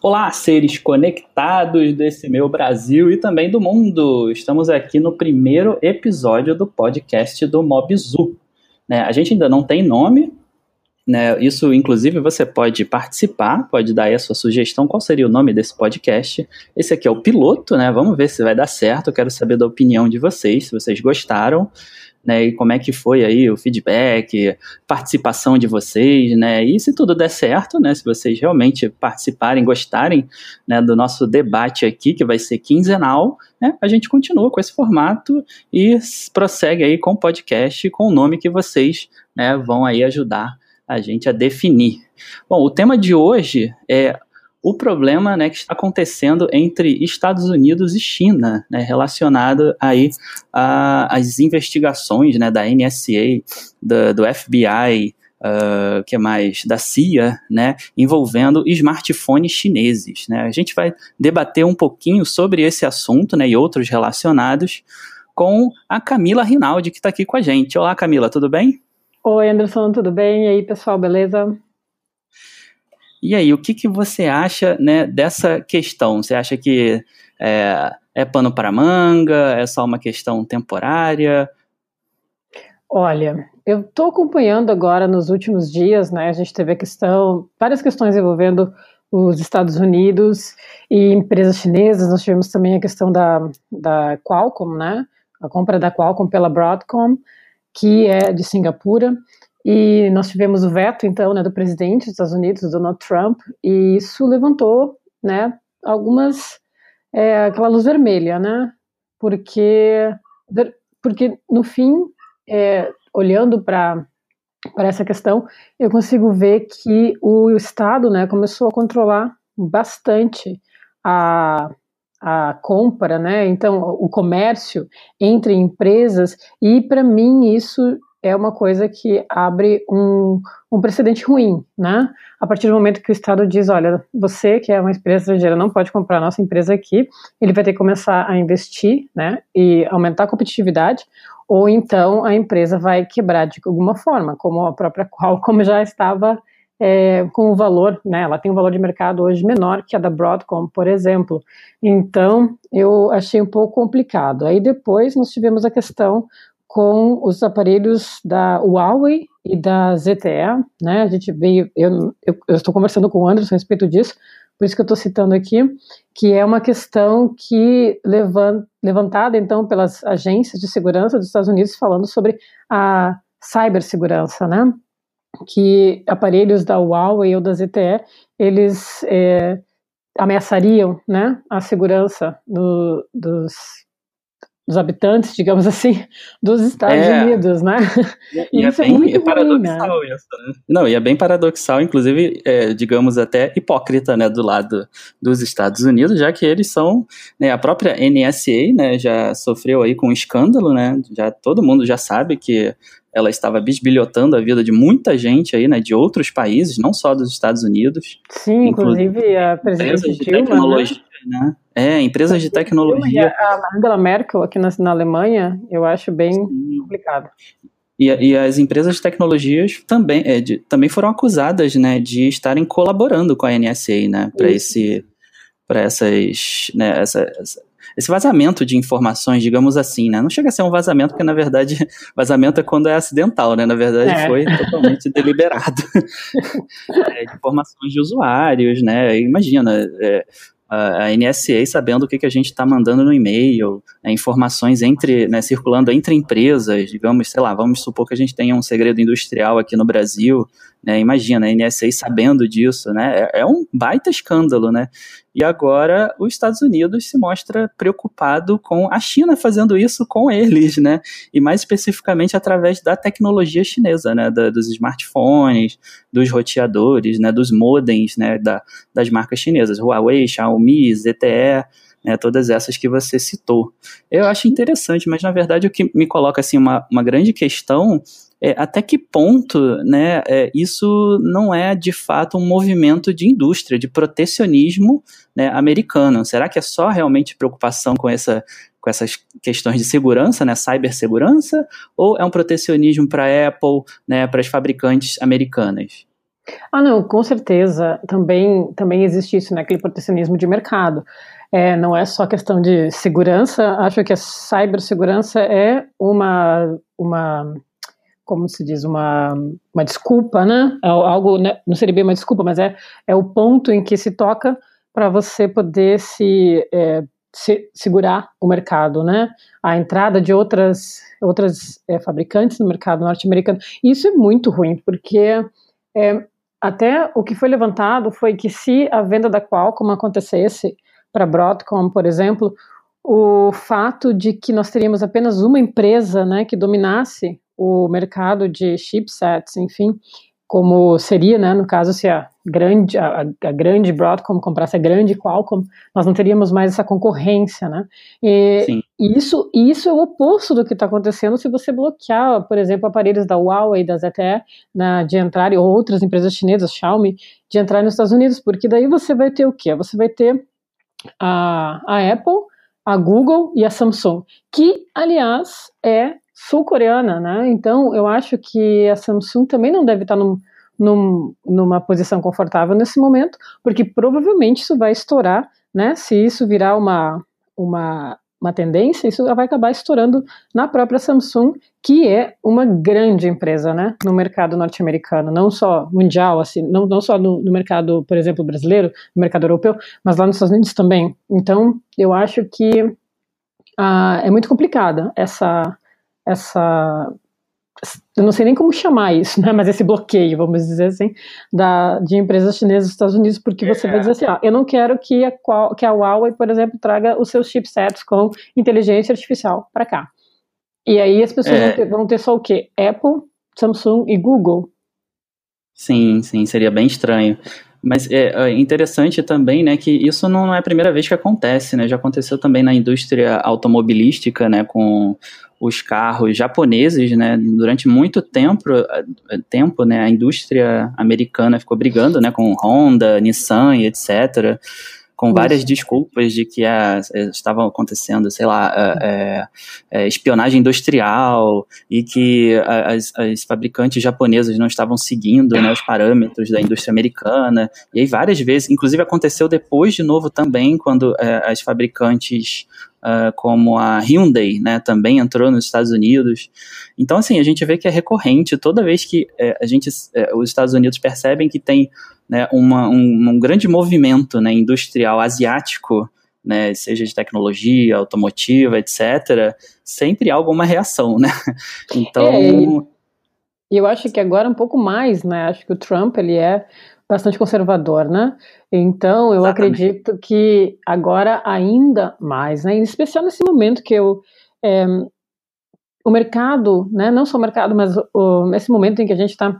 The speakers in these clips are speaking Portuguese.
Olá, seres conectados desse meu Brasil e também do mundo. Estamos aqui no primeiro episódio do podcast do Mobzu. Né, a gente ainda não tem nome, né, isso, inclusive, você pode participar, pode dar aí a sua sugestão, qual seria o nome desse podcast. Esse aqui é o piloto, né? Vamos ver se vai dar certo. Eu quero saber da opinião de vocês, se vocês gostaram né? E como é que foi aí o feedback, participação de vocês, né? E se tudo der certo, né? Se vocês realmente participarem, gostarem, né, do nosso debate aqui, que vai ser quinzenal, né? A gente continua com esse formato e prossegue aí com o podcast com o nome que vocês, né, vão aí ajudar a gente a definir. Bom, o tema de hoje é o problema né, que está acontecendo entre Estados Unidos e China, né, relacionado aí às investigações né, da NSA, do, do FBI, uh, que mais, da CIA, né, envolvendo smartphones chineses. Né. A gente vai debater um pouquinho sobre esse assunto né, e outros relacionados com a Camila Rinaldi, que está aqui com a gente. Olá, Camila, tudo bem? Oi, Anderson, tudo bem? E aí, pessoal, beleza? E aí, o que, que você acha né, dessa questão? Você acha que é, é pano para manga? É só uma questão temporária? Olha, eu estou acompanhando agora nos últimos dias, né? A gente teve a questão, várias questões envolvendo os Estados Unidos e empresas chinesas. Nós tivemos também a questão da, da Qualcomm, né? A compra da Qualcomm pela Broadcom, que é de Singapura. E nós tivemos o veto, então, né, do presidente dos Estados Unidos, Donald Trump, e isso levantou, né, algumas, é, aquela luz vermelha, né, porque, porque no fim, é, olhando para para essa questão, eu consigo ver que o Estado, né, começou a controlar bastante a, a compra, né, então o comércio entre empresas, e para mim isso é uma coisa que abre um, um precedente ruim, né? A partir do momento que o Estado diz, olha, você que é uma empresa estrangeira não pode comprar a nossa empresa aqui, ele vai ter que começar a investir, né? E aumentar a competitividade, ou então a empresa vai quebrar de alguma forma, como a própria Qualcomm já estava é, com o valor, né? Ela tem um valor de mercado hoje menor que a da Broadcom, por exemplo. Então, eu achei um pouco complicado. Aí depois nós tivemos a questão com os aparelhos da Huawei e da ZTE, né? A gente veio, eu, eu, eu estou conversando com o Anderson a respeito disso, por isso que eu estou citando aqui, que é uma questão que levant, levantada então pelas agências de segurança dos Estados Unidos falando sobre a cibersegurança, né? Que aparelhos da Huawei ou da ZTE eles é, ameaçariam, né, a segurança do, dos dos habitantes, digamos assim, dos Estados é. Unidos, né? E, e é isso é, bem, é muito paradoxal né? isso, né? Não, e é bem paradoxal, inclusive, é, digamos até hipócrita, né, do lado dos Estados Unidos, já que eles são, né, a própria NSA, né, já sofreu aí com um escândalo, né? Já todo mundo já sabe que ela estava bisbilhotando a vida de muita gente aí, né, de outros países, não só dos Estados Unidos. Sim, inclusive a presidente Dilma, né? tecnologia, né? né? É, empresas de tecnologia. A Angela Merkel aqui na, na Alemanha, eu acho bem Sim. complicado. E, e, as empresas de tecnologias também, é, de, também foram acusadas, né, de estarem colaborando com a NSA, né, para esse, para essas, né, essa, esse vazamento de informações, digamos assim, né? Não chega a ser um vazamento, porque na verdade vazamento é quando é acidental, né? Na verdade é. foi totalmente deliberado. é, informações de usuários, né? Imagina, é, a NSA sabendo o que, que a gente está mandando no e-mail, né, informações entre, né, circulando entre empresas, digamos, sei lá, vamos supor que a gente tenha um segredo industrial aqui no Brasil, né, imagina, a NSA sabendo disso, né, é, é um baita escândalo, né, e agora os Estados Unidos se mostra preocupado com a China fazendo isso com eles, né? E mais especificamente através da tecnologia chinesa, né? Da, dos smartphones, dos roteadores, né? Dos modems, né? Da, das marcas chinesas, Huawei, Xiaomi, ZTE, né, todas essas que você citou. Eu acho interessante, mas na verdade o que me coloca assim uma, uma grande questão é, até que ponto né, é, isso não é de fato um movimento de indústria, de protecionismo né, americano? Será que é só realmente preocupação com, essa, com essas questões de segurança, né, cibersegurança, ou é um protecionismo para a Apple, né, para as fabricantes americanas? Ah, não, com certeza. Também, também existe isso, né? Aquele protecionismo de mercado. É, não é só questão de segurança. Acho que a cibersegurança é uma, uma como se diz, uma, uma desculpa, né? É algo, né? não seria bem uma desculpa, mas é, é o ponto em que se toca para você poder se, é, se, segurar o mercado, né? A entrada de outras, outras é, fabricantes no mercado norte-americano. Isso é muito ruim, porque é, até o que foi levantado foi que se a venda da Qualcomm acontecesse para Broadcom, por exemplo, o fato de que nós teríamos apenas uma empresa né, que dominasse o mercado de chipsets, enfim, como seria, né, no caso, se a grande, a, a, grande Broadcom comprasse a grande Qualcomm, nós não teríamos mais essa concorrência, né? E, Sim. isso, isso é o oposto do que está acontecendo se você bloquear, por exemplo, aparelhos da Huawei, da ZTE, na, de entrar, ou outras empresas chinesas, Xiaomi, de entrar nos Estados Unidos, porque daí você vai ter o quê? Você vai ter a, a Apple, a Google e a Samsung, que, aliás, é sul-coreana, né? Então, eu acho que a Samsung também não deve estar num, num, numa posição confortável nesse momento, porque provavelmente isso vai estourar, né? Se isso virar uma, uma, uma tendência, isso vai acabar estourando na própria Samsung, que é uma grande empresa, né? No mercado norte-americano, não só mundial, assim, não, não só no, no mercado, por exemplo, brasileiro, no mercado europeu, mas lá nos Estados Unidos também. Então, eu acho que uh, é muito complicada essa essa eu não sei nem como chamar isso, né, mas esse bloqueio, vamos dizer assim, da, de empresas chinesas dos Estados Unidos, porque você é. vai dizer assim, ah, eu não quero que a, que a Huawei, por exemplo, traga os seus chipsets com inteligência artificial para cá. E aí as pessoas é. vão, ter, vão ter só o quê? Apple, Samsung e Google. Sim, sim, seria bem estranho. Mas é, é interessante também, né, que isso não é a primeira vez que acontece, né, já aconteceu também na indústria automobilística, né, com os carros japoneses, né, durante muito tempo, tempo, né, a indústria americana ficou brigando, né, com Honda, Nissan e etc., com várias desculpas de que ah, estavam acontecendo, sei lá, é, é, espionagem industrial e que as, as, fabricantes japonesas não estavam seguindo né, os parâmetros da indústria americana. E aí várias vezes, inclusive aconteceu depois de novo também, quando é, as fabricantes Uh, como a Hyundai, né, também entrou nos Estados Unidos. Então, assim, a gente vê que é recorrente toda vez que é, a gente, é, os Estados Unidos percebem que tem né, uma, um, um, grande movimento né, industrial asiático, né, seja de tecnologia, automotiva, etc., sempre há alguma reação, né? Então... É, e eu acho que agora um pouco mais, né? Acho que o Trump, ele é bastante conservador, né? Então, eu Exatamente. acredito que agora ainda mais, né? Em especial nesse momento que eu, é, o mercado, né? Não só o mercado, mas o, nesse momento em que a gente está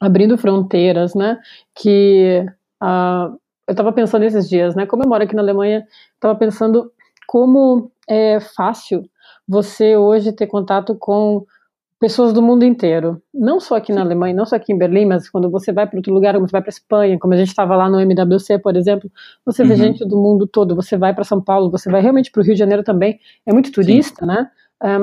abrindo fronteiras, né? Que uh, eu estava pensando esses dias, né? Como eu moro aqui na Alemanha, estava pensando como é fácil você hoje ter contato com pessoas do mundo inteiro, não só aqui na Alemanha, não só aqui em Berlim, mas quando você vai para outro lugar, como você vai para Espanha, como a gente estava lá no MWC, por exemplo, você uhum. vê gente do mundo todo, você vai para São Paulo, você vai realmente para o Rio de Janeiro também, é muito turista, Sim. né?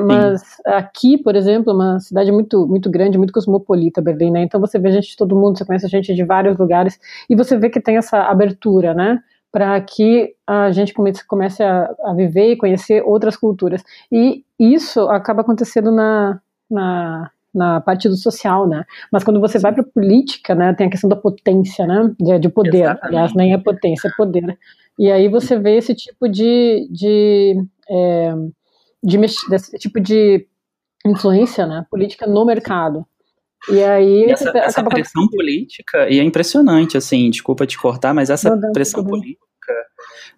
Mas Sim. aqui, por exemplo, é uma cidade muito, muito grande, muito cosmopolita, Berlim, né? Então você vê gente de todo mundo, você conhece gente de vários lugares, e você vê que tem essa abertura, né? Para que a gente comece, comece a, a viver e conhecer outras culturas. E isso acaba acontecendo na, na, na parte do social, né? Mas quando você vai para política, né, tem a questão da potência, né? De, de poder. Exatamente. Aliás, nem é potência, é poder. E aí você vê esse tipo de, de, é, de desse tipo de influência, né? Política no mercado. E aí e essa, essa pressão política e é impressionante, assim. Desculpa te cortar, mas essa não, pressão política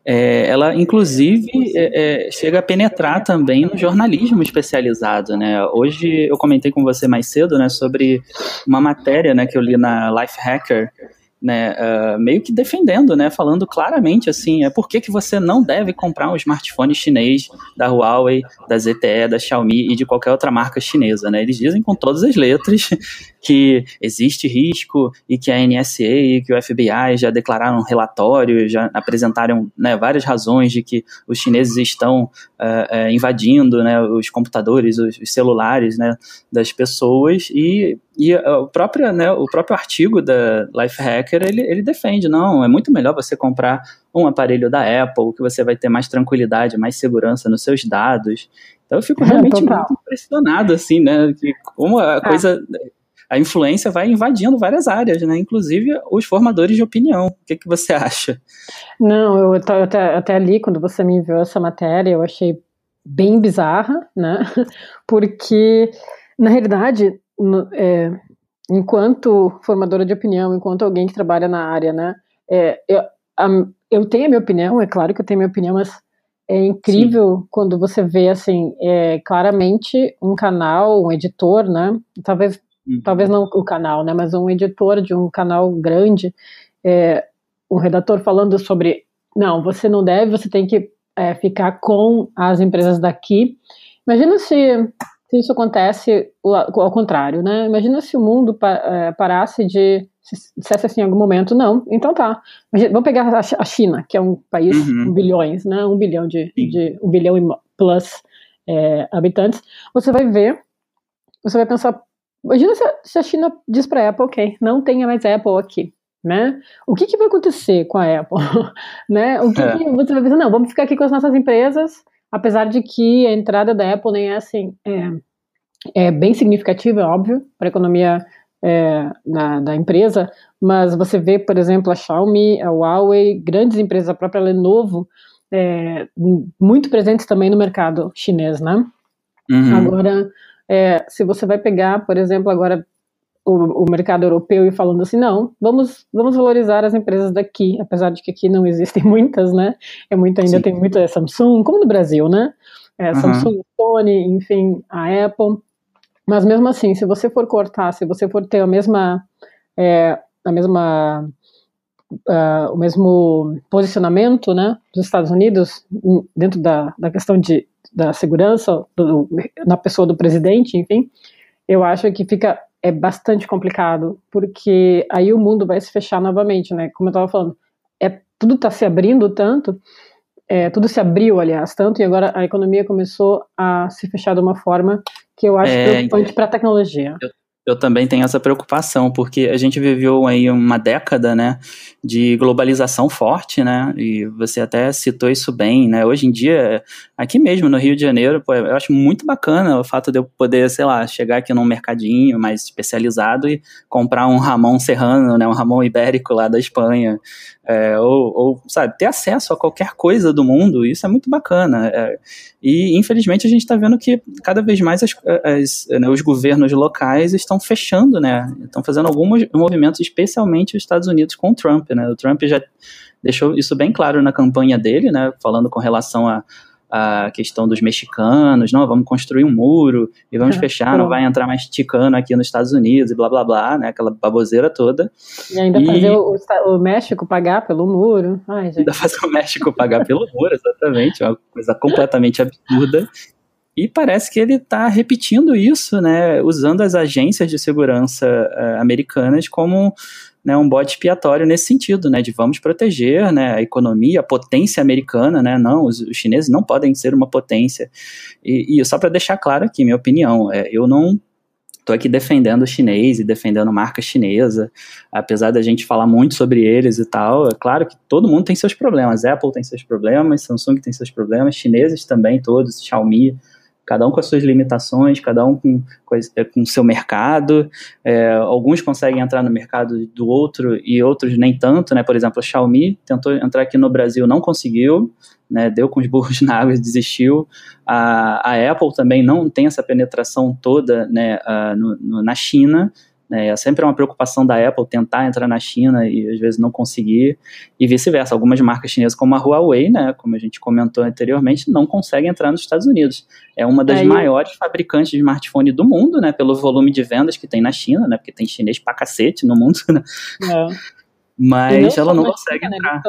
é, ela inclusive é, é, chega a penetrar também no jornalismo especializado, né? Hoje eu comentei com você mais cedo, né, sobre uma matéria, né, que eu li na Life Hacker, né, uh, meio que defendendo, né, falando claramente assim, é por que, que você não deve comprar um smartphone chinês da Huawei, da ZTE, da Xiaomi e de qualquer outra marca chinesa, né? Eles dizem com todas as letras que existe risco e que a NSA e que o FBI já declararam um relatório, já apresentaram né, várias razões de que os chineses estão uh, uh, invadindo né, os computadores, os, os celulares né, das pessoas e e o próprio, né, o próprio artigo da Lifehacker, ele, ele defende, não, é muito melhor você comprar um aparelho da Apple, que você vai ter mais tranquilidade, mais segurança nos seus dados. Então eu fico realmente é, muito impressionado, assim, né, que como a é. coisa, a influência vai invadindo várias áreas, né, inclusive os formadores de opinião. O que, que você acha? Não, eu até, até li, quando você me enviou essa matéria, eu achei bem bizarra, né, porque, na realidade, é, enquanto formadora de opinião, enquanto alguém que trabalha na área, né, é, eu, a, eu tenho a minha opinião, é claro que eu tenho a minha opinião, mas é incrível Sim. quando você vê, assim, é, claramente um canal, um editor, né, talvez, uhum. talvez não o canal, né, mas um editor de um canal grande, é, um redator falando sobre, não, você não deve, você tem que é, ficar com as empresas daqui. Imagina se se isso acontece ao contrário, né? Imagina se o mundo é, parasse de dissesse assim em algum momento, não, então tá. Vamos pegar a China, que é um país uhum. com bilhões, né? Um bilhão de, de um bilhão e plus é, habitantes. Você vai ver, você vai pensar, imagina se a, se a China diz para a Apple, ok, não tenha mais Apple aqui. Né? O que, que vai acontecer com a Apple? né? O que, é. que você vai pensar? Não, vamos ficar aqui com as nossas empresas, apesar de que a entrada da Apple nem é assim, é, é bem significativa, é óbvio, para a economia é, na, da empresa, mas você vê, por exemplo, a Xiaomi, a Huawei, grandes empresas, a própria Lenovo, é, muito presentes também no mercado chinês, né? Uhum. Agora, é, se você vai pegar, por exemplo, agora o, o, mercado europeu e falando assim, não, vamos, vamos valorizar as empresas daqui, apesar de que aqui não existem muitas, né? É muito, ainda Sim. tem muita Samsung, como no Brasil, né? É, uhum. Samsung, Sony, enfim, a Apple. Mas mesmo assim, se você for cortar, se você for ter a mesma, é, a mesma, uh, o mesmo posicionamento, né, dos Estados Unidos dentro da, da questão de, da segurança do, na pessoa do presidente, enfim, eu acho que fica é bastante complicado, porque aí o mundo vai se fechar novamente, né? Como eu estava falando, é, tudo está se abrindo tanto, é, tudo se abriu, aliás, tanto, e agora a economia começou a se fechar de uma forma que eu acho é, preocupante para a tecnologia. Eu, eu também tenho essa preocupação, porque a gente viveu aí uma década, né, de globalização forte, né, e você até citou isso bem, né, hoje em dia, aqui mesmo no Rio de Janeiro, pô, eu acho muito bacana o fato de eu poder, sei lá, chegar aqui num mercadinho mais especializado e comprar um ramão serrano, né, um ramão ibérico lá da Espanha, é, ou, ou, sabe, ter acesso a qualquer coisa do mundo, isso é muito bacana. É, e, infelizmente, a gente está vendo que cada vez mais as, as, né, os governos locais estão fechando, né, estão fazendo alguns movimentos, especialmente os Estados Unidos com o Trump, né, o Trump já deixou isso bem claro na campanha dele, né, falando com relação a a questão dos mexicanos, não, vamos construir um muro e vamos fechar, não vai entrar mais ticano aqui nos Estados Unidos e blá blá blá, né, aquela baboseira toda. E ainda e... fazer o, o, México pagar pelo muro. Ai, ainda fazer o México pagar pelo muro, exatamente, uma coisa completamente absurda. E parece que ele está repetindo isso, né, usando as agências de segurança uh, americanas como né, um bode expiatório nesse sentido, né, de vamos proteger né, a economia, a potência americana, né, não, os, os chineses não podem ser uma potência. E, e só para deixar claro aqui, minha opinião, é, eu não estou aqui defendendo o chinês e defendendo marca chinesa, apesar da gente falar muito sobre eles e tal, é claro que todo mundo tem seus problemas, Apple tem seus problemas, Samsung tem seus problemas, chineses também todos, Xiaomi, cada um com as suas limitações, cada um com é, com seu mercado. É, alguns conseguem entrar no mercado do outro e outros nem tanto, né? Por exemplo, a Xiaomi tentou entrar aqui no Brasil, não conseguiu, né? Deu com os burros na água e desistiu. A, a Apple também não tem essa penetração toda, né? Uh, no, no, na China. Né? É sempre uma preocupação da Apple tentar entrar na China e às vezes não conseguir, e vice-versa. Algumas marcas chinesas, como a Huawei, né, como a gente comentou anteriormente, não conseguem entrar nos Estados Unidos. É uma das maiores fabricantes de smartphone do mundo, né, pelo volume de vendas que tem na China, né, porque tem chinês pra cacete no mundo, né? É. Mas ela não consegue China, entrar.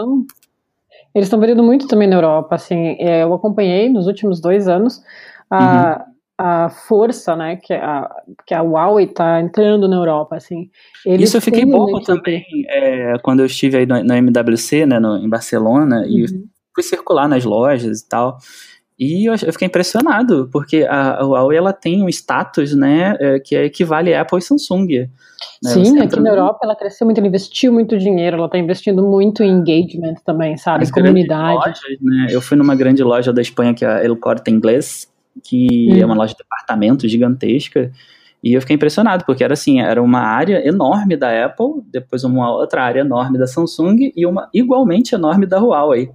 Eles estão vendendo muito também na Europa, assim, é, eu acompanhei nos últimos dois anos, a, uhum a força, né, que a, que a Huawei está entrando na Europa, assim. Isso eu fiquei bobo também é, quando eu estive aí no, no MWC, né, no, em Barcelona, uhum. e fui circular nas lojas e tal. E eu, eu fiquei impressionado, porque a, a, Huawei ela tem um status, né, é, que equivale a Apple e Samsung. Né? Sim, aqui na Europa ela cresceu muito, ela investiu muito dinheiro, ela está investindo muito em engagement também, sabe, As comunidade. Lojas, né? Eu fui numa grande loja da Espanha que é a El Corte Inglês, que é uma loja de departamento gigantesca. E eu fiquei impressionado, porque era assim, era uma área enorme da Apple, depois uma outra área enorme da Samsung e uma igualmente enorme da Huawei.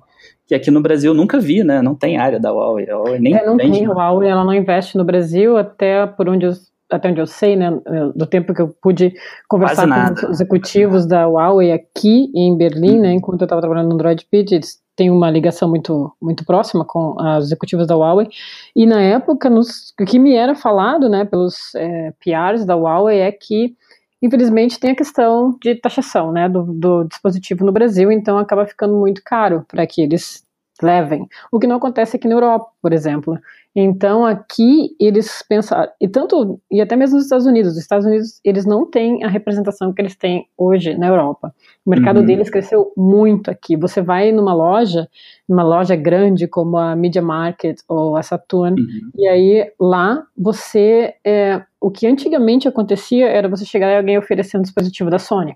Que aqui no Brasil nunca vi, né? Não tem área da Huawei. A Huawei nem é, não tem, Huawei, ela não investe no Brasil, até por onde eu, até onde eu sei, né? Do tempo que eu pude conversar com os executivos da Huawei aqui em Berlim, né? Enquanto eu estava trabalhando no Android Pit, eles tem uma ligação muito, muito próxima com as executivas da Huawei. E na época, nos, o que me era falado né, pelos é, PRs da Huawei é que, infelizmente, tem a questão de taxação né, do, do dispositivo no Brasil, então acaba ficando muito caro para que eles levem. O que não acontece aqui na Europa, por exemplo. Então aqui eles pensam e tanto e até mesmo nos Estados Unidos, os Estados Unidos eles não têm a representação que eles têm hoje na Europa. O mercado uhum. deles cresceu muito aqui. Você vai numa loja, numa loja grande como a Media Market ou a Saturn, uhum. e aí lá você é, o que antigamente acontecia era você chegar e alguém oferecendo um dispositivo da Sony.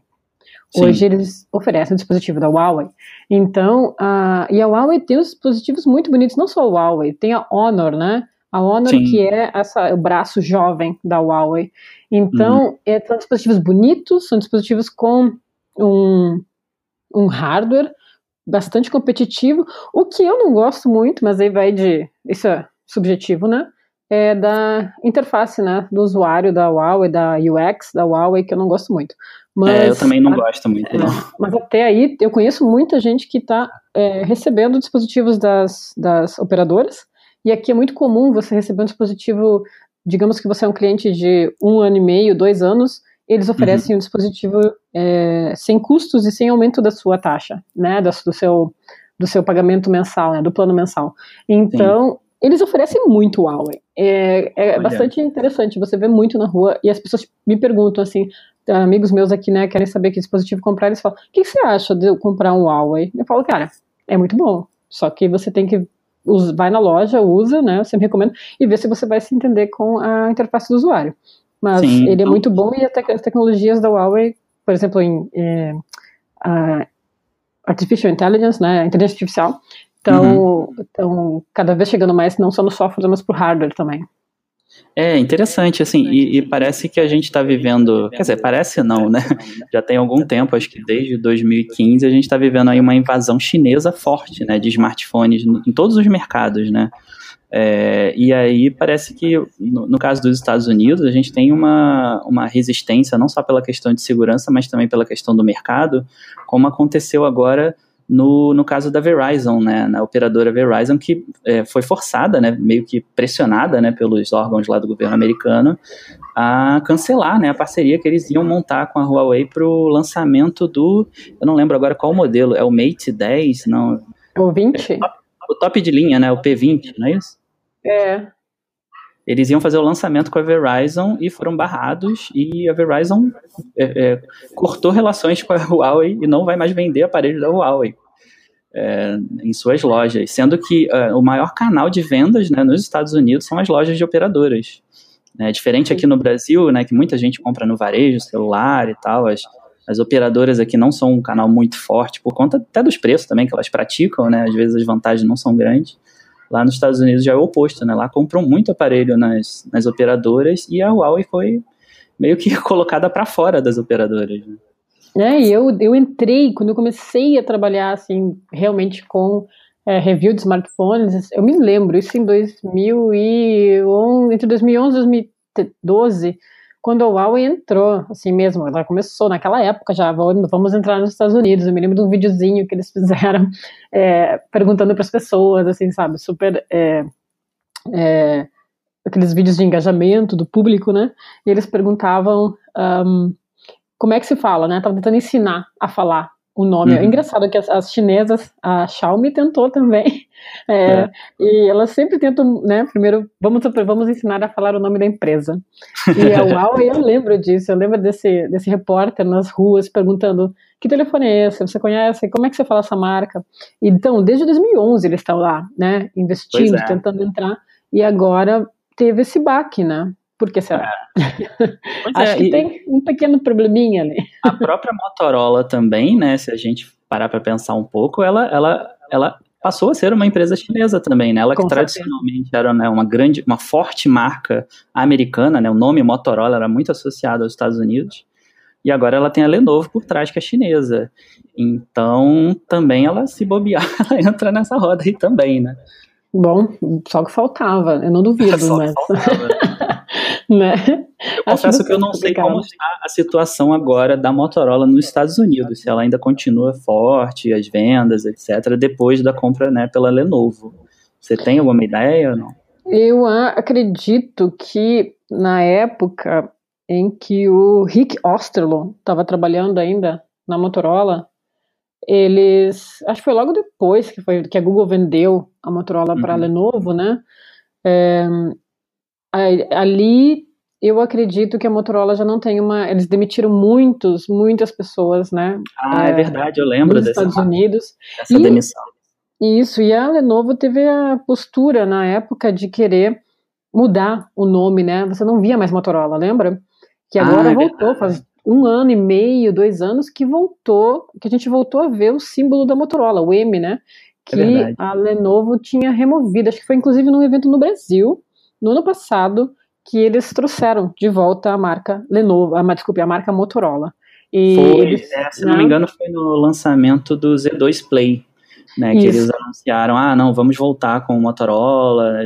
Sim. Hoje eles oferecem o dispositivo da Huawei. Então, uh, e a Huawei tem os dispositivos muito bonitos, não só a Huawei, tem a Honor, né? A Honor, Sim. que é essa, o braço jovem da Huawei. Então, uhum. é, são dispositivos bonitos, são dispositivos com um, um hardware bastante competitivo. O que eu não gosto muito, mas aí vai de. Isso é subjetivo, né? É da interface, né? Do usuário da Huawei, da UX da Huawei, que eu não gosto muito. Mas, é, eu também não a, gosto muito, é, não. Mas até aí, eu conheço muita gente que está é, recebendo dispositivos das, das operadoras, e aqui é muito comum você receber um dispositivo, digamos que você é um cliente de um ano e meio, dois anos, eles oferecem uhum. um dispositivo é, sem custos e sem aumento da sua taxa, né, do, do seu, do seu pagamento mensal, né, do plano mensal. Então, Sim. eles oferecem muito Huawei. É, é bastante interessante, você vê muito na rua e as pessoas me perguntam assim, amigos meus aqui, né, querem saber que dispositivo comprar, eles falam, o que, você acha de eu comprar um Huawei? Eu falo, cara, é muito bom, só que você tem que vai na loja, usa, né, eu sempre recomendo, e ver se você vai se entender com a interface do usuário. Mas Sim, ele é muito bom e te as tecnologias da Huawei, por exemplo, em é, Artificial Intelligence, né, inteligência artificial, estão uhum. cada vez chegando mais, não só no software, mas por hardware também. É interessante, assim, e, e parece que a gente está vivendo, quer dizer, parece não, né? Já tem algum tempo, acho que desde 2015, a gente está vivendo aí uma invasão chinesa forte, né, de smartphones em todos os mercados, né? É, e aí parece que, no, no, caso dos Estados Unidos, a gente tem uma, uma resistência não só pela questão de segurança, mas também pela questão do mercado, como aconteceu agora no, no caso da Verizon, né, na operadora Verizon, que é, foi forçada, né, meio que pressionada né, pelos órgãos lá do governo americano a cancelar né, a parceria que eles iam montar com a Huawei para o lançamento do, eu não lembro agora qual modelo, é o Mate 10, não... O 20? É, o top de linha, né, o P20, não é isso? É, eles iam fazer o lançamento com a Verizon e foram barrados e a Verizon é, é, cortou relações com a Huawei e não vai mais vender aparelhos da Huawei é, em suas lojas, sendo que é, o maior canal de vendas né, nos Estados Unidos são as lojas de operadoras. É diferente aqui no Brasil, né, que muita gente compra no varejo, celular e tal, as, as operadoras aqui não são um canal muito forte, por conta até dos preços também que elas praticam, né, às vezes as vantagens não são grandes. Lá nos Estados Unidos já é o oposto, né? Lá compram muito aparelho nas, nas operadoras e a Huawei foi meio que colocada para fora das operadoras. Né? É, e eu, eu entrei, quando eu comecei a trabalhar, assim, realmente com é, review de smartphones, eu me lembro, isso em 2011, entre 2011 e 2012, quando a Huawei entrou, assim mesmo, ela começou naquela época já, vamos entrar nos Estados Unidos. Eu me lembro de um videozinho que eles fizeram é, perguntando para as pessoas, assim, sabe, super. É, é, aqueles vídeos de engajamento do público, né? E eles perguntavam um, como é que se fala, né? Tava tentando ensinar a falar o nome. Uhum. É engraçado que as, as, chinesas, a Xiaomi tentou também, é, é. e elas sempre tentam, né, primeiro, vamos, vamos ensinar a falar o nome da empresa. E a Huawei, eu lembro disso, eu lembro desse, desse repórter nas ruas perguntando, que telefone é esse? Você conhece? Como é que você fala essa marca? Então, desde 2011 eles estão lá, né, investindo, é. tentando entrar, e agora teve esse baque, né, por que será? É. Acho é, que tem um pequeno probleminha ali. A própria Motorola também, né? Se a gente parar para pensar um pouco, ela, ela, ela passou a ser uma empresa chinesa também, né? Ela que Com tradicionalmente certeza. era né, uma grande, uma forte marca americana, né? O nome Motorola era muito associado aos Estados Unidos. E agora ela tem a Lenovo por trás, que é chinesa. Então, também ela se bobear, ela entra nessa roda aí também, né? Bom, só que faltava, eu não duvido, só mas. né? Eu confesso que eu não sei como está a situação agora da Motorola nos Estados Unidos, se ela ainda continua forte, as vendas, etc., depois da compra né, pela Lenovo. Você tem alguma ideia ou não? Eu acredito que na época em que o Rick Osterloh estava trabalhando ainda na Motorola, eles, acho que foi logo depois que foi que a Google vendeu a Motorola uhum. para a Lenovo, né? É, ali eu acredito que a Motorola já não tem uma. Eles demitiram muitos, muitas pessoas, né? Ah, é, é verdade, eu lembro nos Estados Unidos. Essa e, demissão. Isso, e a Lenovo teve a postura na época de querer mudar o nome, né? Você não via mais Motorola, lembra? Que agora ah, é voltou, verdade. faz um ano e meio, dois anos, que voltou, que a gente voltou a ver o símbolo da Motorola, o M, né? É que é a Lenovo tinha removido. Acho que foi inclusive num evento no Brasil, no ano passado, que eles trouxeram de volta a marca Lenovo, a, desculpe, a marca Motorola. E foi, eles, é, se não me né? engano, foi no lançamento do Z2 Play né? Que eles anunciaram, ah, não, vamos voltar com o Motorola.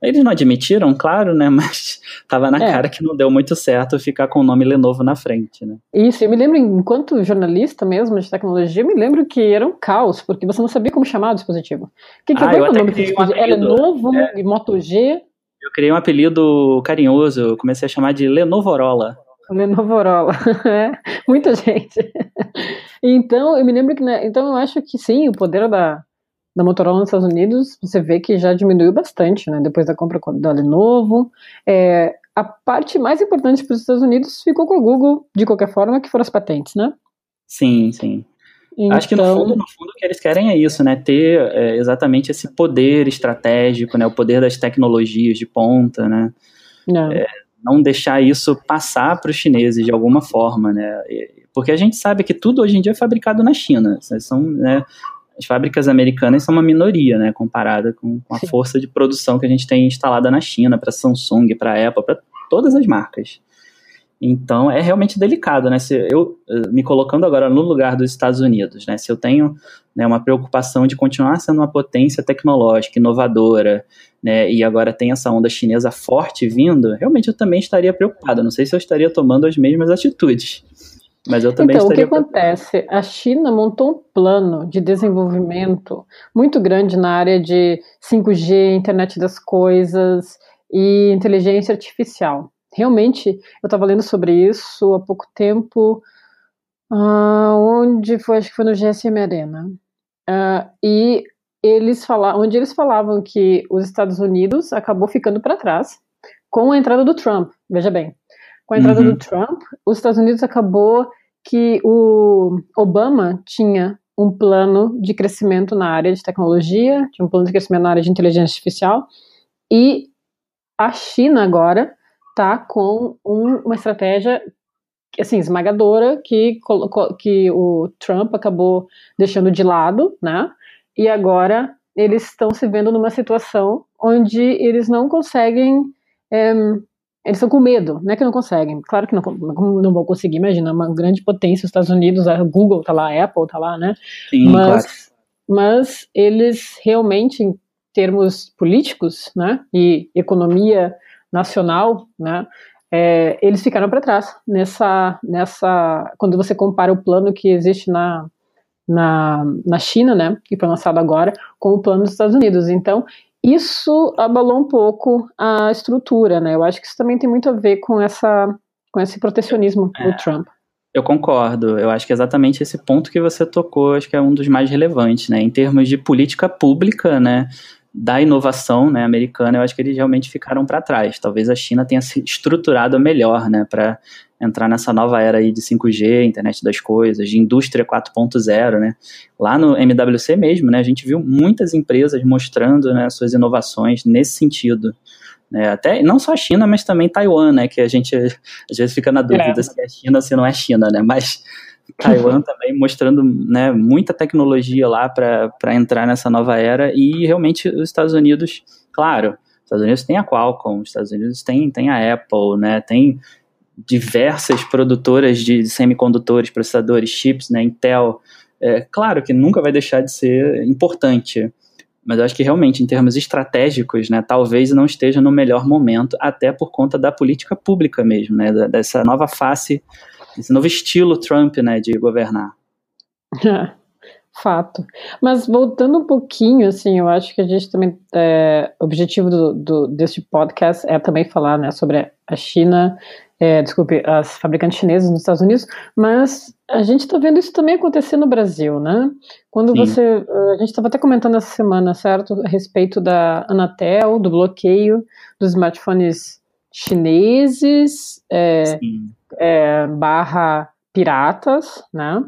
Eles não admitiram, claro, né? Mas tava na é. cara que não deu muito certo ficar com o nome Lenovo na frente, né? Isso, eu me lembro, enquanto jornalista mesmo de tecnologia, eu me lembro que era um caos, porque você não sabia como chamar o dispositivo. O que, que ah, o nome do dispositivo? É Lenovo, é. Moto G. Eu criei um apelido carinhoso, comecei a chamar de Lenovorola. Lenovorola, é, muita gente. Então, eu me lembro que, né, então eu acho que sim, o poder da, da Motorola nos Estados Unidos, você vê que já diminuiu bastante, né, depois da compra da Lenovo. É, a parte mais importante para os Estados Unidos ficou com a Google, de qualquer forma, que foram as patentes, né? Sim, sim. Então... Acho que no então fundo, no fundo, o que eles querem é isso, né? Ter é, exatamente esse poder estratégico, né? O poder das tecnologias de ponta, né? Não. É, não deixar isso passar para os chineses de alguma forma, né? Porque a gente sabe que tudo hoje em dia é fabricado na China. São, né, as fábricas americanas são uma minoria, né, comparada com, com a Sim. força de produção que a gente tem instalada na China para Samsung, para Apple, para todas as marcas. Então é realmente delicado, né? Se eu eh, me colocando agora no lugar dos Estados Unidos, né? Se eu tenho né, uma preocupação de continuar sendo uma potência tecnológica, inovadora, né? E agora tem essa onda chinesa forte vindo, realmente eu também estaria preocupado. Não sei se eu estaria tomando as mesmas atitudes. Mas eu também então, o que acontece? A China montou um plano de desenvolvimento muito grande na área de 5G, internet das coisas e inteligência artificial realmente, eu estava lendo sobre isso há pouco tempo, uh, onde foi, acho que foi no GSM Arena, uh, e eles falavam, onde eles falavam que os Estados Unidos acabou ficando para trás com a entrada do Trump, veja bem, com a entrada uhum. do Trump, os Estados Unidos acabou que o Obama tinha um plano de crescimento na área de tecnologia, tinha um plano de crescimento na área de inteligência artificial, e a China agora tá com um, uma estratégia assim esmagadora que que o Trump acabou deixando de lado, né? E agora eles estão se vendo numa situação onde eles não conseguem é, eles estão com medo, não é que não conseguem, claro que não, não vão conseguir, imagina, uma grande potência, os Estados Unidos, a Google tá lá, a Apple tá lá, né? Sim, mas, claro. mas eles realmente, em termos políticos, né, e economia nacional, né, é, eles ficaram para trás nessa, nessa, quando você compara o plano que existe na, na, na China, né, que foi lançado agora, com o plano dos Estados Unidos. Então, isso abalou um pouco a estrutura, né? Eu acho que isso também tem muito a ver com essa, com esse protecionismo é. do Trump. Eu concordo. Eu acho que exatamente esse ponto que você tocou, acho que é um dos mais relevantes, né? Em termos de política pública, né? Da inovação né, americana, eu acho que eles realmente ficaram para trás. Talvez a China tenha se estruturado melhor, né? Para entrar nessa nova era aí de 5G, internet das coisas, de indústria 4.0, né? Lá no MWC mesmo, né? A gente viu muitas empresas mostrando né, suas inovações nesse sentido. Né? Até não só a China, mas também Taiwan, né? Que a gente às vezes fica na dúvida é. se é China ou se não é China, né? Mas Taiwan também mostrando né, muita tecnologia lá para entrar nessa nova era e realmente os Estados Unidos, claro, os Estados Unidos tem a Qualcomm, os Estados Unidos tem, tem a Apple, né? Tem diversas produtoras de semicondutores, processadores, chips, né? Intel. É, claro que nunca vai deixar de ser importante, mas eu acho que realmente, em termos estratégicos, né, talvez não esteja no melhor momento, até por conta da política pública mesmo, né, dessa nova face, esse novo estilo Trump, né, de governar. Fato. Mas voltando um pouquinho, assim, eu acho que a gente também, é, o objetivo do, do, desse podcast é também falar, né, sobre a China é, desculpe, as fabricantes chinesas nos Estados Unidos, mas a gente está vendo isso também acontecer no Brasil, né? Quando Sim. você, a gente estava até comentando essa semana, certo, a respeito da Anatel, do bloqueio dos smartphones chineses, é, é, barra piratas, né?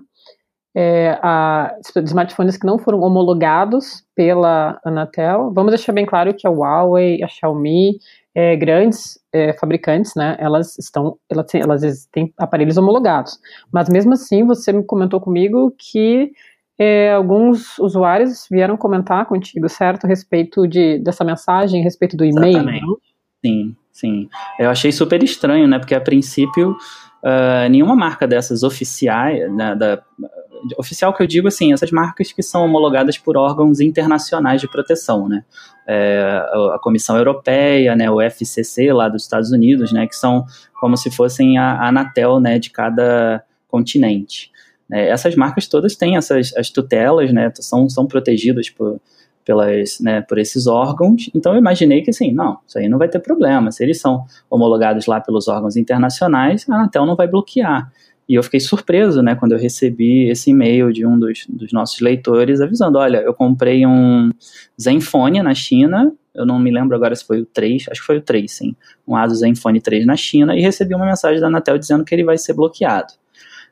É, a, smartphones que não foram homologados pela Anatel. Vamos deixar bem claro que a Huawei, a Xiaomi é, grandes é, fabricantes, né, elas estão, elas, elas têm aparelhos homologados. Mas mesmo assim, você me comentou comigo que é, alguns usuários vieram comentar contigo, certo, a respeito de, dessa mensagem, a respeito do e-mail. Sim, sim. Eu achei super estranho, né, porque a princípio uh, nenhuma marca dessas oficiais, né, da, oficial que eu digo assim, essas marcas que são homologadas por órgãos internacionais de proteção, né? É, a Comissão Europeia, né, o FCC lá dos Estados Unidos, né, que são como se fossem a, a Anatel, né, de cada continente. É, essas marcas todas têm essas as tutelas, né, são, são protegidas por, pelas, né, por esses órgãos. Então eu imaginei que assim, não, isso aí não vai ter problema. Se eles são homologados lá pelos órgãos internacionais, a Anatel não vai bloquear. E eu fiquei surpreso, né, quando eu recebi esse e-mail de um dos, dos nossos leitores avisando, olha, eu comprei um Zenfone na China, eu não me lembro agora se foi o 3, acho que foi o 3, sim, um Asus Zenfone 3 na China, e recebi uma mensagem da Anatel dizendo que ele vai ser bloqueado.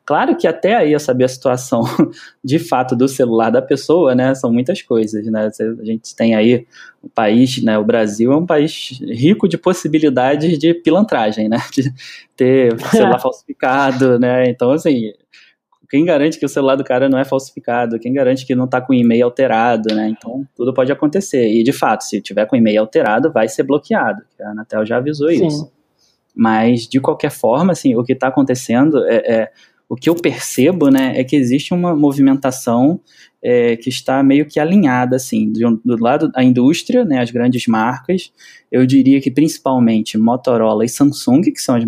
Claro que até aí eu saber a situação de fato do celular da pessoa, né, são muitas coisas, né, a gente tem aí o país, né, o Brasil é um país rico de possibilidades de pilantragem, né, de ter celular falsificado, né, então assim, quem garante que o celular do cara não é falsificado? Quem garante que não está com e-mail alterado, né? Então, tudo pode acontecer. E, de fato, se tiver com e-mail alterado, vai ser bloqueado. A Anatel já avisou Sim. isso. Mas, de qualquer forma, assim, o que está acontecendo é, é, o que eu percebo, né, é que existe uma movimentação é, que está meio que alinhada, assim, do, do, lado da indústria, né, as grandes marcas, eu diria que principalmente Motorola e Samsung, que são as,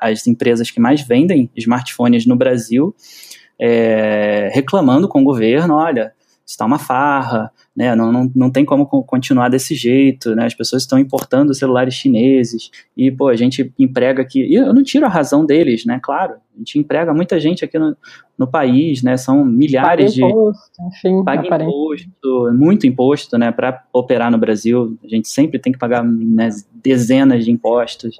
as empresas que mais vendem smartphones no Brasil, é, reclamando com o governo, olha, está uma farra, né? Não, não, não tem como continuar desse jeito, né? As pessoas estão importando celulares chineses e, pô, a gente emprega aqui, e eu não tiro a razão deles, né? Claro, a gente emprega muita gente aqui no, no país, né? São milhares paga imposto, de... Enfim, paga imposto, muito imposto, né? Para operar no Brasil, a gente sempre tem que pagar né, dezenas de impostos.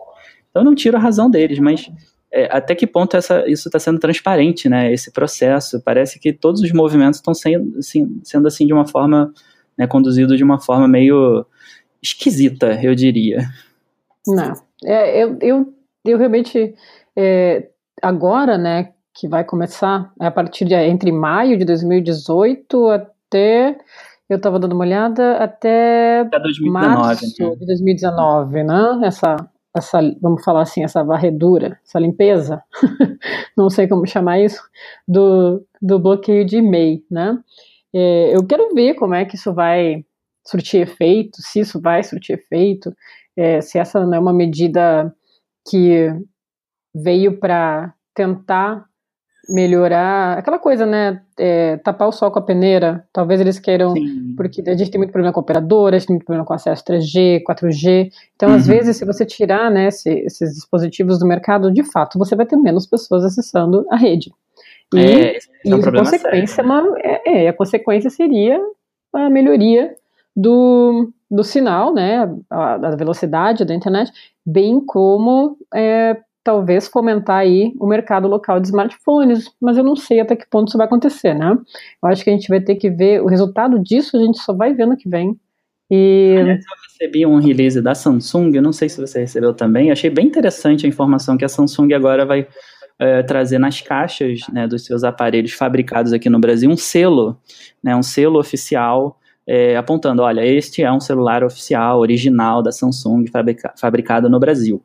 Então eu não tiro a razão deles, mas é, até que ponto essa, isso está sendo transparente, né? Esse processo. Parece que todos os movimentos estão sendo, assim, sendo assim de uma forma, né, conduzidos de uma forma meio esquisita, eu diria. Não, é, eu, eu, eu realmente é, agora, né, que vai começar a partir de entre maio de 2018 até eu estava dando uma olhada até, até 2019, março né? de 2019, né? Essa essa, vamos falar assim, essa varredura, essa limpeza, não sei como chamar isso, do, do bloqueio de e-mail, né? É, eu quero ver como é que isso vai surtir efeito, se isso vai surtir efeito, é, se essa não é uma medida que veio para tentar melhorar aquela coisa, né? É, tapar o sol com a peneira. Talvez eles queiram, Sim. porque a gente tem muito problema com operadoras, tem muito problema com acesso 3G, 4G. Então, uhum. às vezes, se você tirar né, esse, esses dispositivos do mercado, de fato, você vai ter menos pessoas acessando a rede. E, é, e é um a consequência, é uma, é, é, a consequência seria a melhoria do, do sinal, né, a, a velocidade da internet, bem como é, talvez fomentar aí o mercado local de smartphones, mas eu não sei até que ponto isso vai acontecer, né? Eu acho que a gente vai ter que ver o resultado disso, a gente só vai ver no que vem. E... Aliás, eu recebi um release da Samsung, eu não sei se você recebeu também, achei bem interessante a informação que a Samsung agora vai é, trazer nas caixas né, dos seus aparelhos fabricados aqui no Brasil um selo, né, um selo oficial é, apontando, olha, este é um celular oficial, original da Samsung, fabrica fabricado no Brasil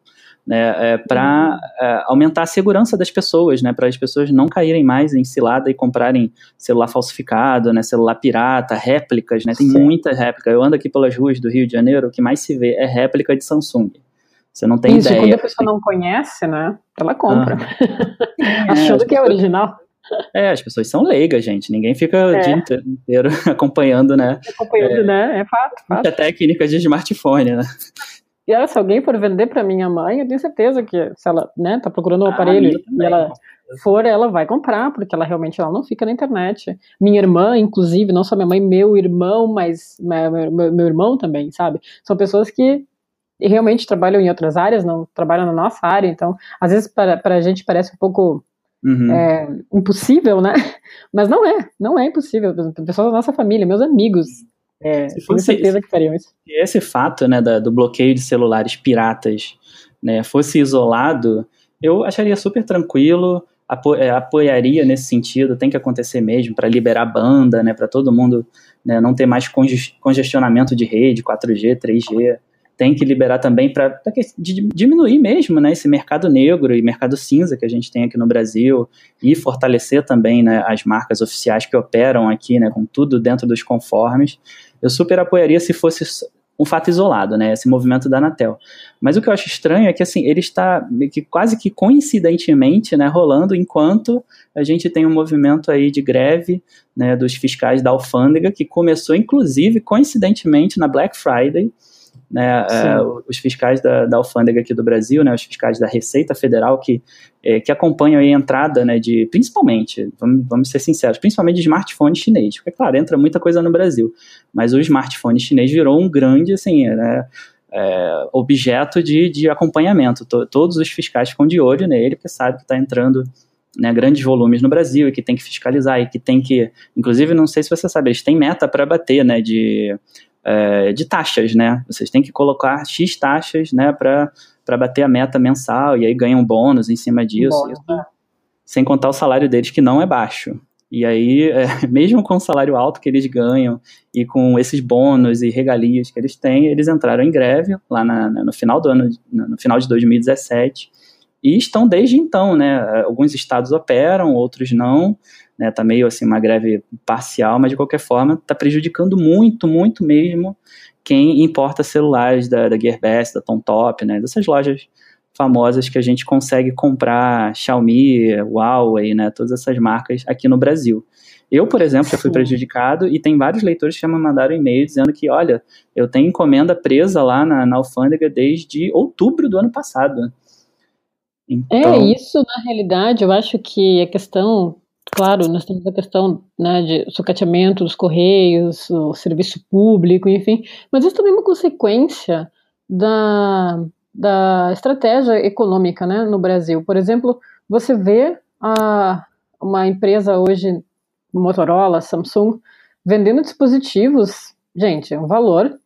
né, é, para é, aumentar a segurança das pessoas, né, para as pessoas não caírem mais em cilada e comprarem celular falsificado, né, celular pirata, réplicas, né, tem muita réplica. Eu ando aqui pelas ruas do Rio de Janeiro, o que mais se vê é réplica de Samsung. Você não tem Isso, ideia. quando a pessoa não conhece, né, ela compra, ah. achando é, que é original. É, as pessoas são leigas, gente. Ninguém fica é. o dia inteiro acompanhando, né? Acompanhando, é, né? É fato, fato. A técnica de smartphone, né? E se alguém for vender para minha mãe, eu tenho certeza que se ela, né, tá procurando um ah, aparelho e ela for, ela vai comprar, porque ela realmente ela não fica na internet. Minha irmã, inclusive, não só minha mãe, meu irmão, mas meu, meu, meu irmão também, sabe? São pessoas que realmente trabalham em outras áreas, não trabalham na nossa área, então, às vezes para a gente parece um pouco Uhum. É, impossível, né? Mas não é, não é impossível. Pessoas da nossa família, meus amigos, é, se fosse, certeza que fariam isso. Se esse fato, né, da, do bloqueio de celulares piratas, né, fosse isolado, eu acharia super tranquilo, apo é, apoiaria nesse sentido, tem que acontecer mesmo para liberar banda, né, para todo mundo né, não ter mais congestionamento de rede, 4G, 3G tem que liberar também para diminuir mesmo né, esse mercado negro e mercado cinza que a gente tem aqui no Brasil e fortalecer também né, as marcas oficiais que operam aqui, né, com tudo dentro dos conformes. Eu super apoiaria se fosse um fato isolado, né, esse movimento da Anatel. Mas o que eu acho estranho é que assim ele está que quase que coincidentemente, né, rolando enquanto a gente tem um movimento aí de greve, né, dos fiscais da alfândega que começou inclusive coincidentemente na Black Friday né, é, os fiscais da, da alfândega aqui do Brasil, né, os fiscais da Receita Federal que, é, que acompanham a entrada né, de, principalmente, vamos, vamos ser sinceros, principalmente de smartphone chinês, porque, claro, entra muita coisa no Brasil, mas o smartphone chinês virou um grande, assim, né, é, objeto de, de acompanhamento. T todos os fiscais ficam de olho nele, porque sabe que está entrando né, grandes volumes no Brasil e que tem que fiscalizar e que tem que, inclusive, não sei se você sabe, eles têm meta para bater, né, de é, de taxas, né? Vocês têm que colocar X taxas, né, para bater a meta mensal e aí ganham bônus em cima disso. Bom, isso, sem contar o salário deles, que não é baixo. E aí, é, mesmo com o salário alto que eles ganham e com esses bônus e regalias que eles têm, eles entraram em greve lá na, no final do ano, no final de 2017 e estão desde então, né? Alguns estados operam, outros não né? Tá meio assim uma greve parcial, mas de qualquer forma está prejudicando muito, muito mesmo quem importa celulares da, da Gearbest, da TomTop, né? Dessas lojas famosas que a gente consegue comprar Xiaomi, Huawei, né? Todas essas marcas aqui no Brasil. Eu, por exemplo, já fui prejudicado e tem vários leitores que já me mandaram e-mail dizendo que, olha, eu tenho encomenda presa lá na, na alfândega desde outubro do ano passado. É, então... É, isso na realidade, eu acho que a questão Claro, nós temos a questão né, de sucateamento dos correios, o serviço público, enfim, mas isso também é uma consequência da, da estratégia econômica né, no Brasil. Por exemplo, você vê a, uma empresa hoje, Motorola, Samsung, vendendo dispositivos, gente, é um valor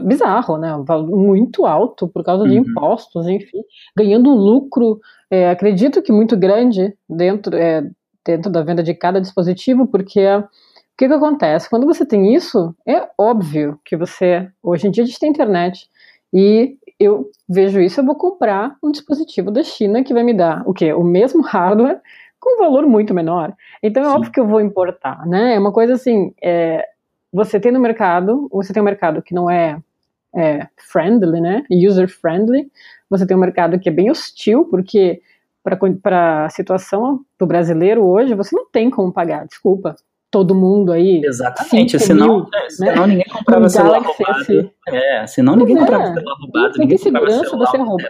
bizarro, né? Um valor muito alto por causa de uhum. impostos, enfim, ganhando um lucro, é, acredito que muito grande dentro é, dentro da venda de cada dispositivo, porque o que, que acontece? Quando você tem isso, é óbvio que você. Hoje em dia a gente tem internet. E eu vejo isso, eu vou comprar um dispositivo da China que vai me dar o quê? O mesmo hardware com um valor muito menor. Então é Sim. óbvio que eu vou importar, né? É uma coisa assim, é, você tem no mercado, você tem um mercado que não é, é friendly, né? User friendly. Você tem um mercado que é bem hostil, porque para a situação do brasileiro hoje, você não tem como pagar, desculpa. Todo mundo aí. Exatamente, senão, mil, é, senão né? ninguém comprava um celular roubado. É, senão ninguém comprava é. celular roubado, ninguém comprava segurança celular você rouba.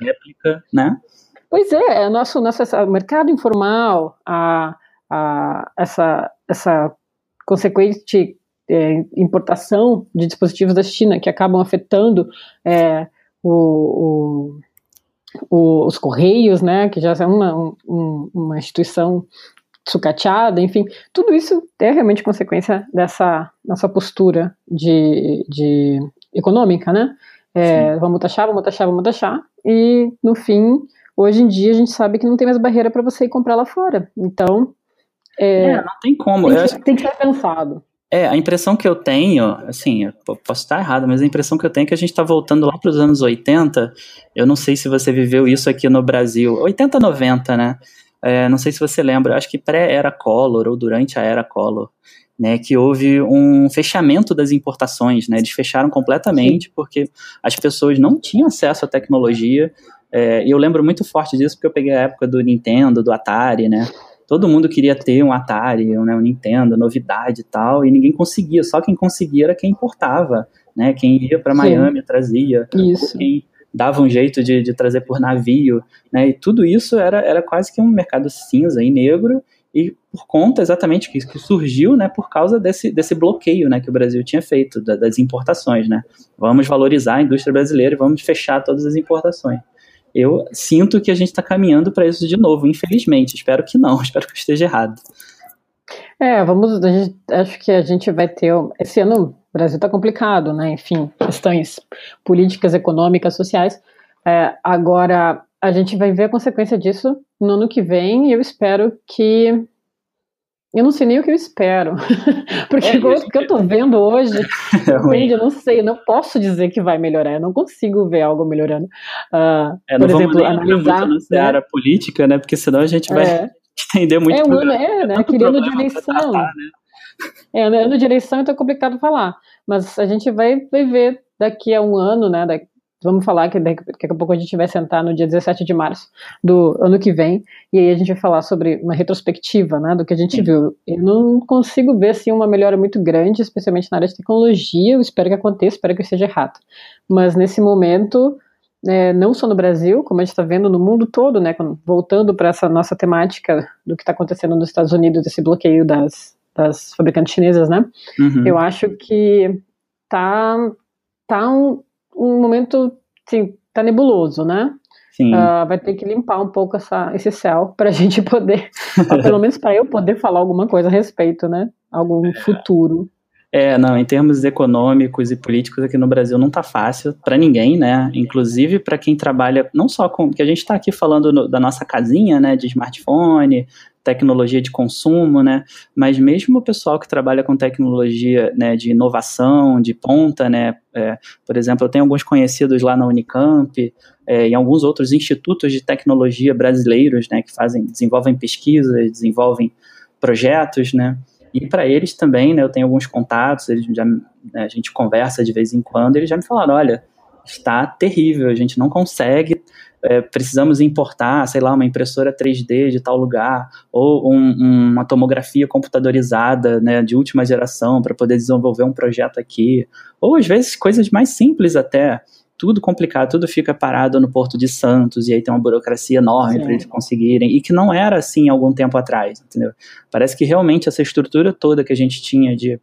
réplica, né? Pois é, é nosso, nosso o mercado informal, a, a, essa, essa consequente é, importação de dispositivos da China que acabam afetando é, o, o, os correios, né, que já é uma, um, uma instituição sucateada, enfim, tudo isso é realmente consequência dessa nossa postura de, de econômica, né? É, vamos taxar, vamos taxar, vamos taxar, e no fim, hoje em dia a gente sabe que não tem mais barreira para você ir comprar lá fora. Então, é, é, não tem como. Tem que, tem que ser pensado. É, a impressão que eu tenho, assim, eu posso estar errado, mas a impressão que eu tenho é que a gente está voltando lá para os anos 80. Eu não sei se você viveu isso aqui no Brasil. 80, 90, né? É, não sei se você lembra, acho que pré-era Collor ou durante a era Collor, né, que houve um fechamento das importações, né, eles fecharam completamente porque as pessoas não tinham acesso à tecnologia, é, e eu lembro muito forte disso porque eu peguei a época do Nintendo, do Atari, né, todo mundo queria ter um Atari, né, um Nintendo, novidade e tal, e ninguém conseguia. Só quem conseguia era quem importava, né? Quem ia para Miami trazia. Isso. Quem dava um jeito de, de trazer por navio, né? E tudo isso era, era quase que um mercado cinza e negro e por conta exatamente que, que, surgiu, né, por causa desse, desse bloqueio, né, que o Brasil tinha feito da, das importações, né. Vamos valorizar a indústria brasileira e vamos fechar todas as importações eu sinto que a gente está caminhando para isso de novo, infelizmente. Espero que não, espero que eu esteja errado. É, vamos. Gente, acho que a gente vai ter. Esse ano o Brasil está complicado, né? Enfim, questões políticas, econômicas, sociais. É, agora, a gente vai ver a consequência disso no ano que vem e eu espero que eu não sei nem o que eu espero. Porque é, o que eu tô vendo hoje, é eu não sei, eu não posso dizer que vai melhorar, eu não consigo ver algo melhorando. Uh, é, por exemplo, analisar. Muito né? política, né? Porque senão a gente vai é. entender muito. É, um ano, é, né? Que ano de eleição. Tratar, né? É, ano de eleição então é complicado falar. Mas a gente vai, vai ver daqui a um ano, né? Vamos falar que daqui, a pouco a gente vai sentar no dia 17 de março do ano que vem, e aí a gente vai falar sobre uma retrospectiva né, do que a gente Sim. viu. Eu não consigo ver assim, uma melhora muito grande, especialmente na área de tecnologia. Eu espero que aconteça, espero que eu esteja errado. Mas nesse momento, é, não só no Brasil, como a gente está vendo no mundo todo, né, voltando para essa nossa temática do que está acontecendo nos Estados Unidos, esse bloqueio das, das fabricantes chinesas, né? Uhum. Eu acho que tá, tá um, um momento, sim, tá nebuloso, né? Sim. Uh, vai ter que limpar um pouco essa, esse céu para a gente poder, pelo menos para eu poder falar alguma coisa a respeito, né? Algum é. futuro. É, não, em termos econômicos e políticos aqui no Brasil não tá fácil para ninguém, né? Inclusive para quem trabalha não só com, que a gente está aqui falando no, da nossa casinha, né, de smartphone, tecnologia de consumo, né? Mas mesmo o pessoal que trabalha com tecnologia, né, de inovação, de ponta, né? É, por exemplo, eu tenho alguns conhecidos lá na Unicamp, é, em alguns outros institutos de tecnologia brasileiros, né, que fazem, desenvolvem pesquisas, desenvolvem projetos, né? E para eles também, né, eu tenho alguns contatos, eles já, né, a gente conversa de vez em quando, eles já me falaram, olha, está terrível, a gente não consegue é, precisamos importar, sei lá, uma impressora 3D de tal lugar, ou um, uma tomografia computadorizada né, de última geração para poder desenvolver um projeto aqui, ou às vezes coisas mais simples até, tudo complicado, tudo fica parado no Porto de Santos, e aí tem uma burocracia enorme para eles conseguirem, e que não era assim algum tempo atrás, entendeu? Parece que realmente essa estrutura toda que a gente tinha de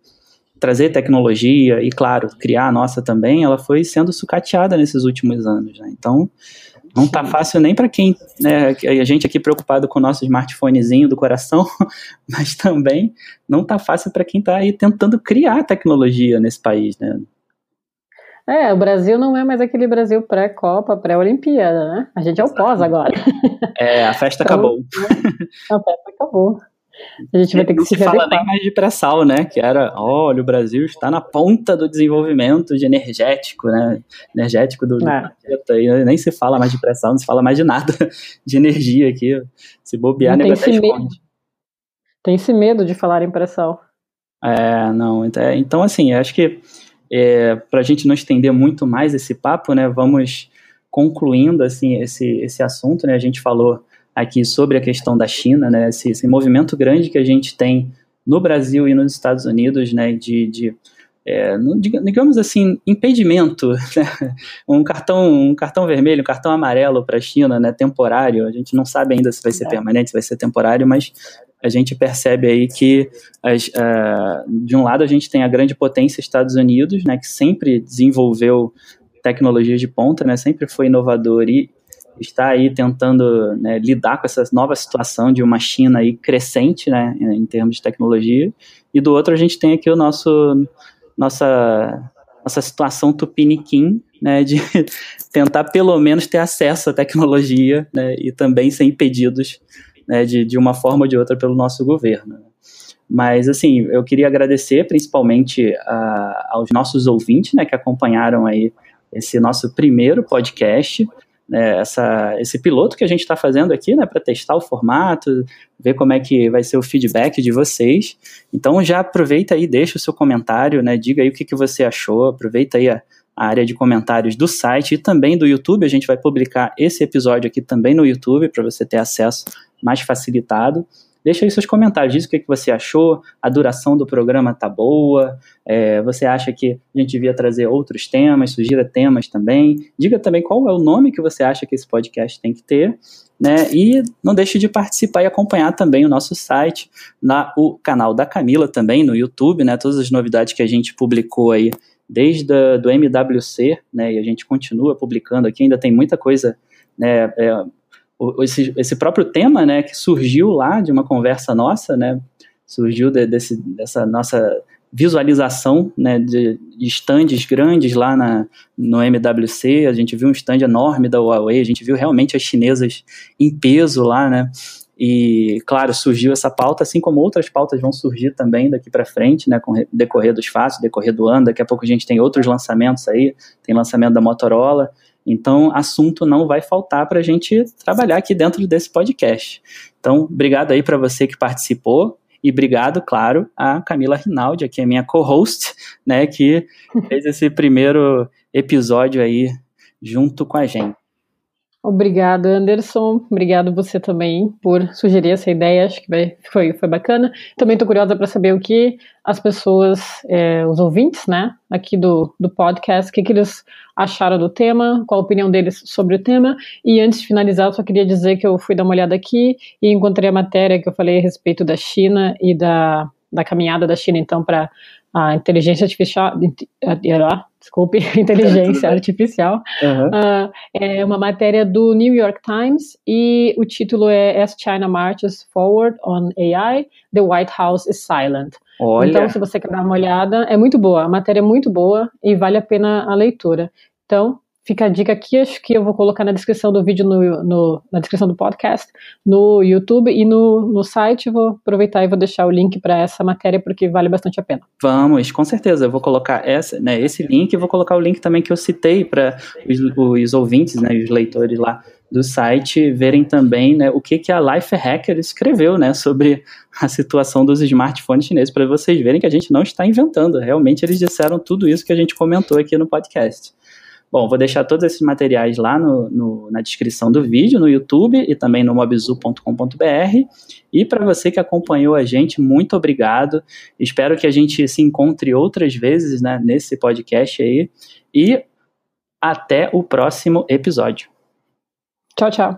trazer tecnologia e, claro, criar a nossa também, ela foi sendo sucateada nesses últimos anos, né? Então, não tá fácil nem para quem, né, a gente aqui preocupado com o nosso smartphonezinho do coração, mas também não tá fácil para quem tá aí tentando criar tecnologia nesse país, né? É, o Brasil não é mais aquele Brasil pré-Copa, pré-Olimpíada, né? A gente é o pós agora. É, a festa então, acabou. A festa acabou. A gente vai ter que não se, se fala nem mais de pré-sal, né? Que era, olha, o Brasil está na ponta do desenvolvimento de energético, né? Energético do, do é. planeta. E nem se fala mais de pré-sal, não se fala mais de nada de energia aqui. Se bobear, nego até esconde. Tem esse medo de falar em pré-sal. É, não. É, então, assim, acho que é, para a gente não estender muito mais esse papo, né? Vamos concluindo assim esse, esse assunto, né? A gente falou aqui sobre a questão da China, né, esse, esse movimento grande que a gente tem no Brasil e nos Estados Unidos, né, de, de é, digamos assim, impedimento, né? um cartão, um cartão vermelho, um cartão amarelo para a China, né, temporário. A gente não sabe ainda se vai ser permanente, se vai ser temporário, mas a gente percebe aí que as, uh, de um lado a gente tem a grande potência Estados Unidos, né, que sempre desenvolveu tecnologias de ponta, né, sempre foi inovador e está aí tentando né, lidar com essa nova situação de uma China aí crescente, né, em termos de tecnologia. E do outro a gente tem aqui o nosso nossa nossa situação tupiniquim, né, de tentar pelo menos ter acesso à tecnologia, né, e também ser impedidos, né, de, de uma forma ou de outra pelo nosso governo. Mas, assim, eu queria agradecer principalmente a, aos nossos ouvintes, né, que acompanharam aí esse nosso primeiro podcast, né, essa, esse piloto que a gente está fazendo aqui, né, para testar o formato, ver como é que vai ser o feedback de vocês. Então já aproveita aí, deixa o seu comentário, né, diga aí o que, que você achou, aproveita aí a, a área de comentários do site e também do YouTube. A gente vai publicar esse episódio aqui também no YouTube para você ter acesso mais facilitado. Deixa aí seus comentários, diz o que, que você achou, a duração do programa tá boa, é, você acha que a gente devia trazer outros temas, sugira temas também, diga também qual é o nome que você acha que esse podcast tem que ter, né, e não deixe de participar e acompanhar também o nosso site, na, o canal da Camila também no YouTube, né, todas as novidades que a gente publicou aí desde a, do MWC, né, e a gente continua publicando aqui, ainda tem muita coisa, né, é, esse, esse próprio tema, né, que surgiu lá de uma conversa nossa, né, surgiu de, desse, dessa nossa visualização, né, de, de estandes grandes lá na, no MWC, a gente viu um stand enorme da Huawei, a gente viu realmente as chinesas em peso lá, né, e, claro, surgiu essa pauta, assim como outras pautas vão surgir também daqui para frente, né, com decorrer dos fatos, decorrer do ano. Daqui a pouco a gente tem outros lançamentos aí, tem lançamento da Motorola. Então, assunto não vai faltar para a gente trabalhar aqui dentro desse podcast. Então, obrigado aí para você que participou e obrigado, claro, a Camila Rinaldi, que é minha co-host, né, que fez esse primeiro episódio aí junto com a gente. Obrigado, Anderson. Obrigado você também por sugerir essa ideia. Acho que foi, foi bacana. Também estou curiosa para saber o que as pessoas, é, os ouvintes, né, aqui do, do podcast, o que, que eles acharam do tema, qual a opinião deles sobre o tema. E antes de finalizar, eu só queria dizer que eu fui dar uma olhada aqui e encontrei a matéria que eu falei a respeito da China e da, da caminhada da China, então, para a inteligência artificial, desculpe, inteligência artificial, uhum. uh, é uma matéria do New York Times e o título é As China Marches Forward on AI, The White House is Silent. Olha. Então, se você quer dar uma olhada, é muito boa, a matéria é muito boa e vale a pena a leitura. Então, Fica a dica aqui, acho que eu vou colocar na descrição do vídeo, no, no na descrição do podcast, no YouTube e no, no site. Vou aproveitar e vou deixar o link para essa matéria, porque vale bastante a pena. Vamos, com certeza. Eu vou colocar essa, né, esse link e vou colocar o link também que eu citei para os, os, ouvintes, né, os leitores lá do site verem também né, o que, que a Life Hacker escreveu né, sobre a situação dos smartphones chineses, para vocês verem que a gente não está inventando. Realmente eles disseram tudo isso que a gente comentou aqui no podcast. Bom, vou deixar todos esses materiais lá no, no, na descrição do vídeo, no YouTube e também no mobzu.com.br. E para você que acompanhou a gente, muito obrigado. Espero que a gente se encontre outras vezes né, nesse podcast aí. E até o próximo episódio. Tchau, tchau.